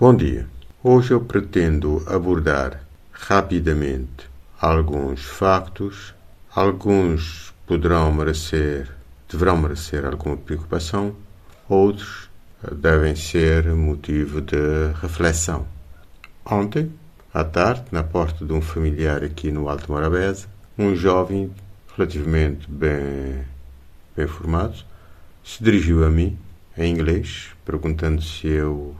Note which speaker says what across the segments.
Speaker 1: Bom dia. Hoje eu pretendo abordar rapidamente alguns factos, alguns poderão merecer, deverão merecer alguma preocupação, outros devem ser motivo de reflexão. Ontem, à tarde, na porta de um familiar aqui no Alto Morabeza, um jovem relativamente bem, bem formado se dirigiu a mim em inglês, perguntando se eu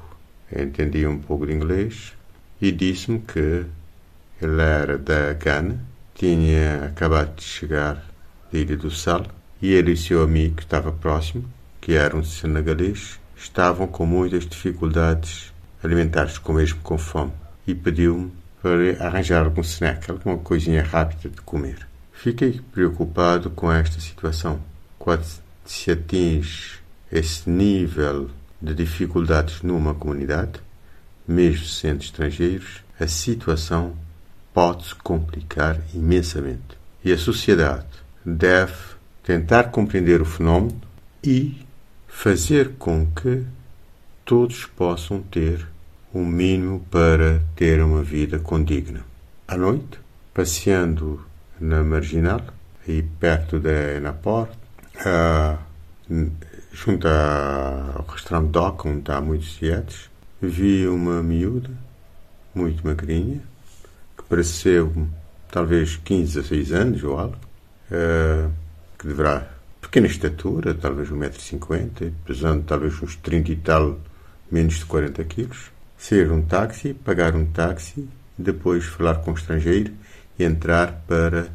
Speaker 1: entendia um pouco de inglês e disse-me que ele era da Gana, tinha acabado de chegar da Ilha do Sal e ele e seu amigo que estava próximo, que era um senegalês, estavam com muitas dificuldades alimentares, com mesmo com fome, e pediu-me para arranjar algum snack, alguma coisinha rápida de comer. Fiquei preocupado com esta situação. Quando se atinge esse nível de dificuldades numa comunidade, mesmo sendo estrangeiros, a situação pode se complicar imensamente. E a sociedade deve tentar compreender o fenómeno e fazer com que todos possam ter o um mínimo para ter uma vida condigna. À noite, passeando na Marginal, aí perto da Enaport, uh, junto ao restaurante Doc, onde há muitos dietes, vi uma miúda, muito magrinha, que pareceu talvez 15 a 6 anos ou algo, uh, que deverá pequena estatura, talvez 1,50m, pesando talvez uns 30 e tal, menos de 40 quilos. Ser um táxi, pagar um táxi, depois falar com o estrangeiro e entrar para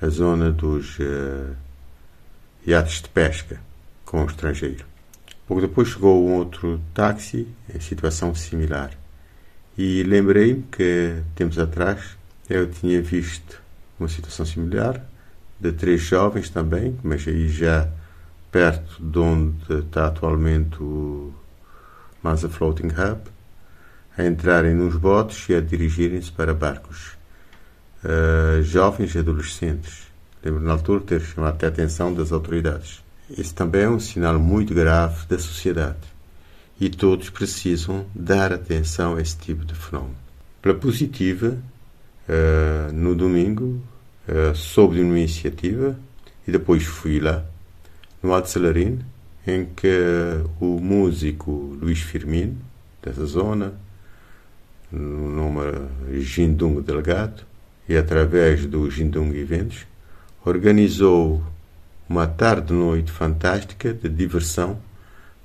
Speaker 1: a zona dos uh, iates de pesca com o estrangeiro. Pouco depois chegou um outro táxi em situação similar. E lembrei-me que, tempos atrás, eu tinha visto uma situação similar de três jovens também, mas aí já perto de onde está atualmente o Masa Floating Hub, a entrarem nos botes e a dirigirem-se para barcos. Uh, jovens e adolescentes. Lembro na altura ter chamado a atenção das autoridades. Isso também é um sinal muito grave da sociedade e todos precisam dar atenção a esse tipo de fenómeno. Pela positiva, uh, no domingo uh, soube de uma iniciativa e depois fui lá, no Alto Salarino, em que o músico Luís Firmino, dessa zona, no nome Jindung Delegado, e através do Jindung Eventos, organizou uma tarde-noite fantástica de diversão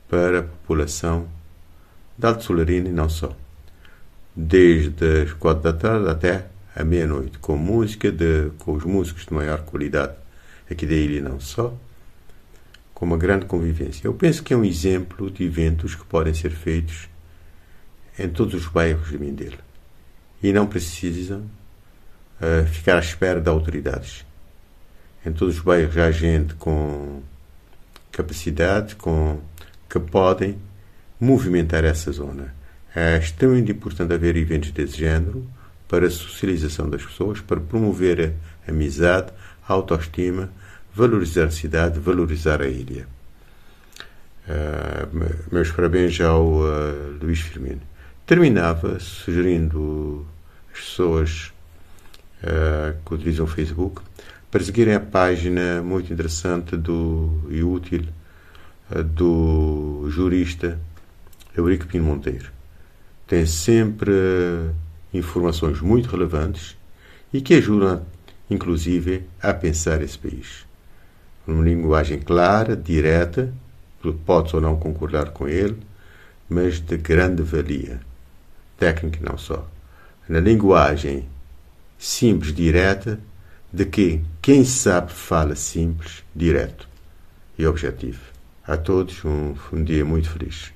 Speaker 1: para a população de Alto Solarino e não só. Desde as quatro da tarde até à meia-noite, com música, de, com os músicos de maior qualidade aqui da ilha e não só, com uma grande convivência. Eu penso que é um exemplo de eventos que podem ser feitos em todos os bairros de Mindelo e não precisam uh, ficar à espera de autoridades. Em todos os bairros há gente com capacidade, com que podem movimentar essa zona. É extremamente importante haver eventos desse género para a socialização das pessoas, para promover a amizade, a autoestima, valorizar a cidade, valorizar a ilha. Uh, meus parabéns ao uh, Luís Firmino. Terminava sugerindo às pessoas uh, que utilizam o Facebook para seguirem a página muito interessante do, e útil do jurista Eurico Pino Monteiro. Tem sempre informações muito relevantes e que ajudam, inclusive, a pensar esse país. Uma linguagem clara, direta, pode ou não concordar com ele, mas de grande valia, técnica não só. Na linguagem simples, direta, de que quem sabe fala simples, direto e objetivo. A todos um, um dia muito feliz.